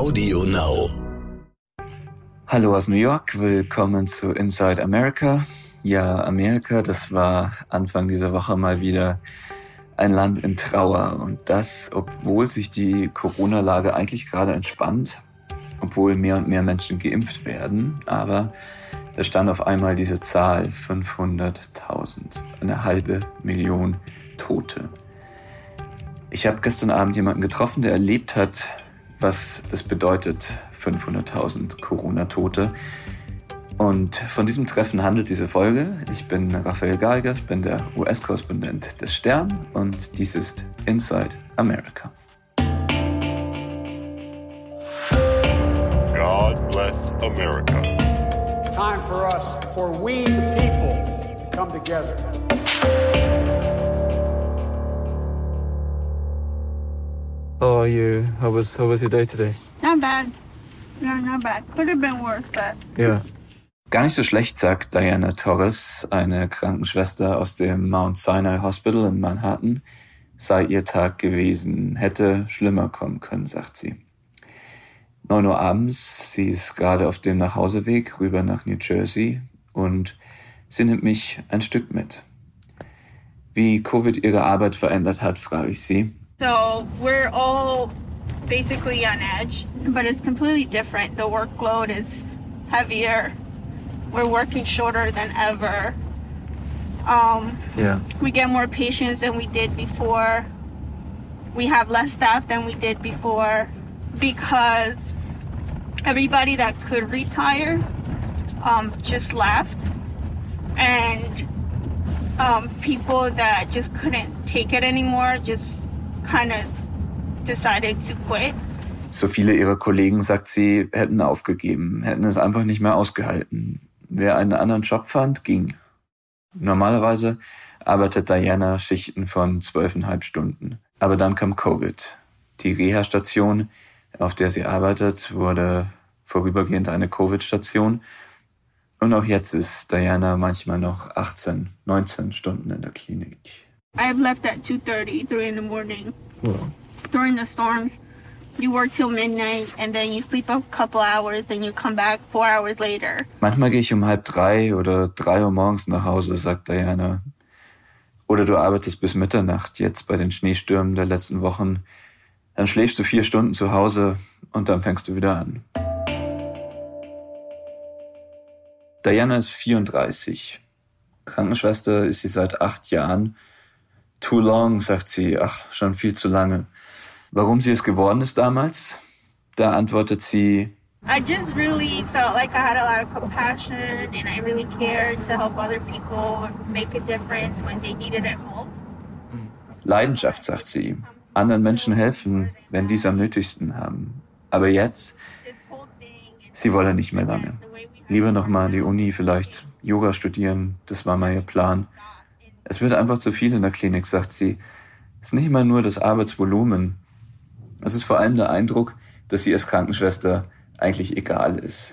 Audio Now. Hallo aus New York, willkommen zu Inside America. Ja, Amerika, das war Anfang dieser Woche mal wieder ein Land in Trauer und das, obwohl sich die Corona-Lage eigentlich gerade entspannt, obwohl mehr und mehr Menschen geimpft werden, aber da stand auf einmal diese Zahl 500.000, eine halbe Million Tote. Ich habe gestern Abend jemanden getroffen, der erlebt hat, was das bedeutet, 500.000 Corona-Tote. Und von diesem Treffen handelt diese Folge. Ich bin Raphael Geiger, ich bin der US-Korrespondent des Stern und dies ist Inside America. God bless America. Time for us, for we the people, to come together. How are you? How was how was your day today? Not bad. No, not bad. Could have been worse, but Ja. Gar nicht so schlecht, sagt Diana Torres, eine Krankenschwester aus dem Mount Sinai Hospital in Manhattan, sei ihr Tag gewesen, hätte schlimmer kommen können, sagt sie. 9 Uhr abends, sie ist gerade auf dem Nachhauseweg rüber nach New Jersey und sie nimmt mich ein Stück mit. Wie Covid ihre Arbeit verändert hat, frage ich sie. So we're all basically on edge, but it's completely different. The workload is heavier. We're working shorter than ever. Um, Ja. we get more patients than we did before. We have less staff than we did before because everybody that could retire um, just left, and um, people that just couldn't take it anymore just kind of decided to quit. So viele ihrer Kollegen, sagt sie, hätten aufgegeben, hätten es einfach nicht mehr ausgehalten. Wer einen anderen Job fand, ging. Normalerweise arbeitet Diana Schichten von zwölfeinhalb Stunden. Aber dann kam Covid. Die Reha-Station, auf der sie arbeitet, wurde vorübergehend eine Covid-Station. Und auch jetzt ist Diana manchmal noch 18, 19 Stunden in der Klinik. I've left at 2:30, 3 in the morning. During the storms, you work till midnight and then you sleep a couple hours, then you come back four hours later. Manchmal gehe ich um halb drei oder drei Uhr morgens nach Hause, sagt Diana. Oder du arbeitest bis Mitternacht, jetzt bei den Schneestürmen der letzten Wochen. Dann schläfst du vier Stunden zu Hause und dann fängst du wieder an. Diana ist 34. Krankenschwester ist sie seit acht Jahren. Too long, sagt sie. Ach, schon viel zu lange. Warum sie es geworden ist damals? Da antwortet sie, I just really felt like I had a lot of compassion and I really cared to help other people make a difference when they needed it most. Leidenschaft, sagt sie. Anderen Menschen helfen, wenn die es am nötigsten haben. Aber jetzt, sie wolle nicht mehr lange. Lieber nochmal an die Uni, vielleicht Yoga studieren, das war mal ihr Plan. Es wird einfach zu viel in der Klinik, sagt sie. Es ist nicht immer nur das Arbeitsvolumen. Es ist vor allem der Eindruck, dass sie als Krankenschwester eigentlich egal ist.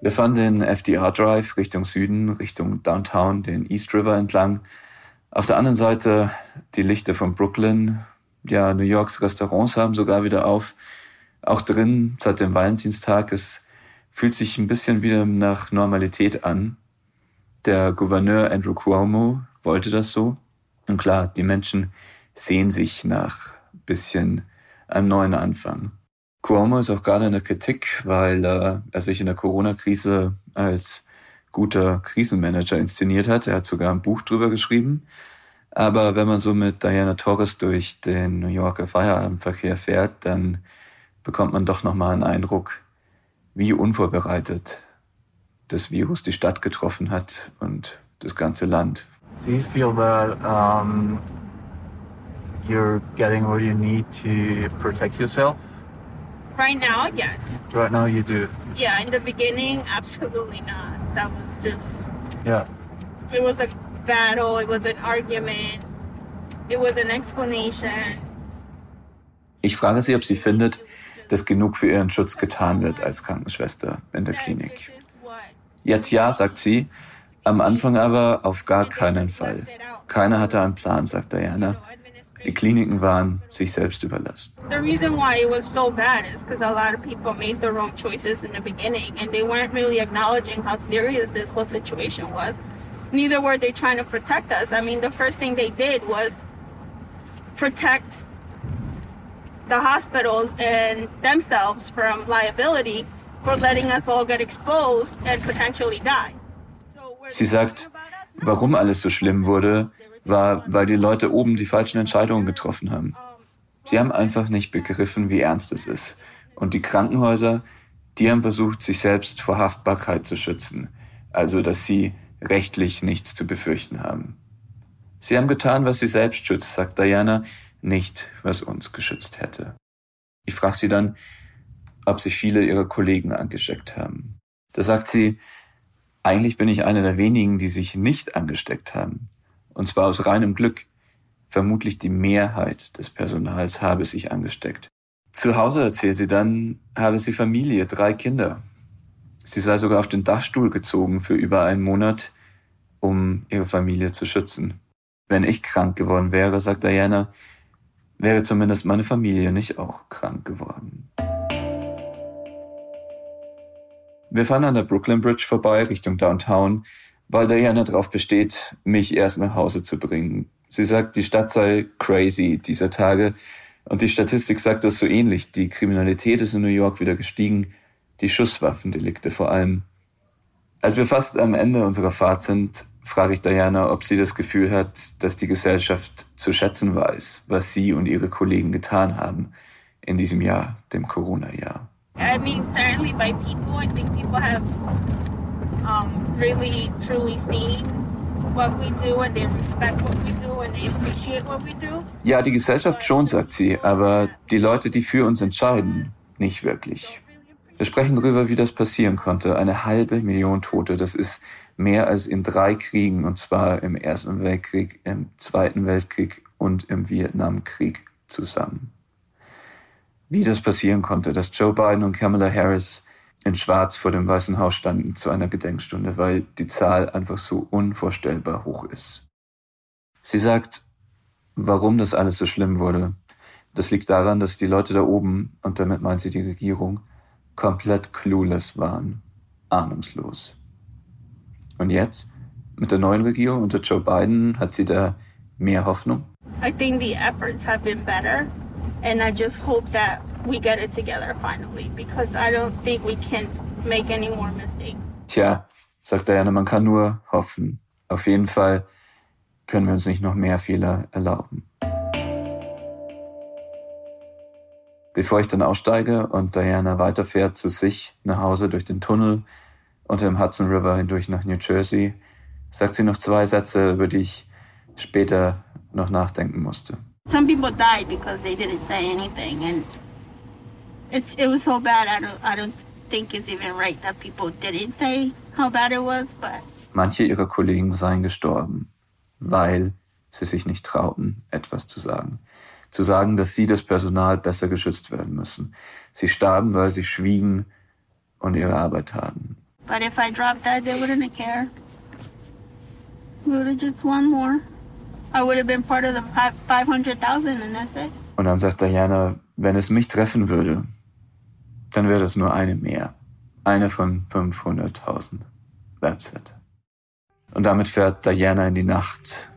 Wir fahren den FDR Drive Richtung Süden, Richtung Downtown, den East River entlang. Auf der anderen Seite die Lichter von Brooklyn. Ja, New Yorks Restaurants haben sogar wieder auf. Auch drin seit dem Valentinstag. Es fühlt sich ein bisschen wieder nach Normalität an. Der Gouverneur Andrew Cuomo wollte das so. Und klar, die Menschen sehen sich nach bisschen einem neuen Anfang. Cuomo ist auch gerade in der Kritik, weil äh, er sich in der Corona-Krise als guter Krisenmanager inszeniert hat. Er hat sogar ein Buch drüber geschrieben. Aber wenn man so mit Diana Torres durch den New Yorker Feierabendverkehr fährt, dann bekommt man doch nochmal einen Eindruck, wie unvorbereitet das Virus die Stadt getroffen hat und das ganze Land. Do you feel that um, you're getting what you need to protect yourself? Right now, yes. Right now, you do. Yeah, in the beginning, absolutely not. That was just, Yeah. it was a battle, it was an argument, it was an explanation. Ich frage sie, ob sie findet, dass genug für ihren Schutz getan wird als Krankenschwester in der Klinik. Jetzt ja, sagt sie. Am Anfang aber auf gar keinen Fall. Keiner hatte einen Plan, sagt Diana. Die Kliniken waren sich selbst überlassen. The reason why it was so bad is because a lot of people made the wrong choices in the beginning and they weren't really acknowledging how serious this whole situation was. Neither were they trying to protect us. I mean, the first thing they did was protect the hospitals and themselves from liability for letting us all get exposed and potentially die. Sie sagt. Warum alles so schlimm wurde, war, weil die Leute oben die falschen Entscheidungen getroffen haben. Sie haben einfach nicht begriffen, wie ernst es ist. Und die Krankenhäuser, die haben versucht, sich selbst vor Haftbarkeit zu schützen. Also, dass sie rechtlich nichts zu befürchten haben. Sie haben getan, was sie selbst schützt, sagt Diana, nicht, was uns geschützt hätte. Ich frage sie dann, ob sich viele ihrer Kollegen angesteckt haben. Da sagt sie, eigentlich bin ich einer der wenigen, die sich nicht angesteckt haben. Und zwar aus reinem Glück. Vermutlich die Mehrheit des Personals habe sich angesteckt. Zu Hause, erzählt sie dann, habe sie Familie, drei Kinder. Sie sei sogar auf den Dachstuhl gezogen für über einen Monat, um ihre Familie zu schützen. Wenn ich krank geworden wäre, sagt Diana, wäre zumindest meine Familie nicht auch krank geworden. Wir fahren an der Brooklyn Bridge vorbei Richtung Downtown, weil Diana darauf besteht, mich erst nach Hause zu bringen. Sie sagt, die Stadt sei crazy dieser Tage und die Statistik sagt das so ähnlich. Die Kriminalität ist in New York wieder gestiegen, die Schusswaffendelikte vor allem. Als wir fast am Ende unserer Fahrt sind, frage ich Diana, ob sie das Gefühl hat, dass die Gesellschaft zu schätzen weiß, was sie und ihre Kollegen getan haben in diesem Jahr, dem Corona-Jahr. I mean, certainly by people, I think people have um, really, truly seen what we do and they respect what we do and they appreciate what we do. Ja, die Gesellschaft schon, sagt sie, aber die Leute, die für uns entscheiden, nicht wirklich. Wir sprechen darüber, wie das passieren konnte. Eine halbe Million Tote, das ist mehr als in drei Kriegen, und zwar im Ersten Weltkrieg, im Zweiten Weltkrieg und im Vietnamkrieg zusammen. Wie das passieren konnte, dass Joe Biden und Kamala Harris in Schwarz vor dem Weißen Haus standen zu einer Gedenkstunde, weil die Zahl einfach so unvorstellbar hoch ist. Sie sagt, warum das alles so schlimm wurde. Das liegt daran, dass die Leute da oben, und damit meint sie die Regierung, komplett clueless waren, ahnungslos. Und jetzt, mit der neuen Regierung unter Joe Biden, hat sie da mehr Hoffnung? I think the efforts have been better, and I just hope that we get it together finally because I don't think we can make any more mistakes. Tja, sagt Diana, man kann nur hoffen. Auf jeden Fall können wir uns nicht noch mehr Fehler erlauben. Bevor ich dann aussteige und Diana weiterfährt zu sich nach Hause durch den Tunnel unter dem Hudson River hindurch nach New Jersey, sagt sie noch zwei Sätze, über die ich später noch nachdenken musste. Some people died because they didn't say anything, and it's it was so bad. I don't I don't think it's even right that people didn't say how bad it was, but Manche ihrer Kollegen seien gestorben, weil sie sich nicht trauten, etwas zu sagen. Zu sagen, dass sie das Personal besser geschützt werden müssen. Sie starben, weil sie schwiegen und ihre Arbeit taten. but if I dropped that, they wouldn't cared. We would have just won more. I would have been part of the fi- 500,000 and that's it. Und dann sagt Diana, wenn es mich treffen würde, dann wäre das nur eine mehr. Eine von 500.000. That's it. Und damit fährt Diana in die Nacht.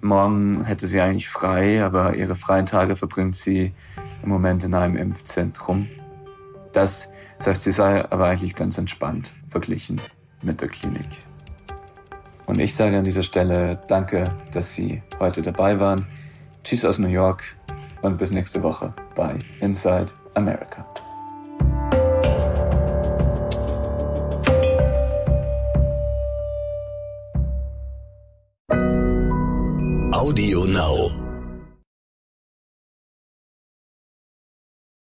Morgen hätte sie eigentlich frei, aber ihre freien Tage verbringt sie im Moment in einem Impfzentrum. Das, sagt sie, sei aber eigentlich ganz entspannt verglichen mit der Klinik. Und ich sage an dieser Stelle danke, dass Sie heute dabei waren. Tschüss aus New York und bis nächste Woche bei Inside America. Audio Now.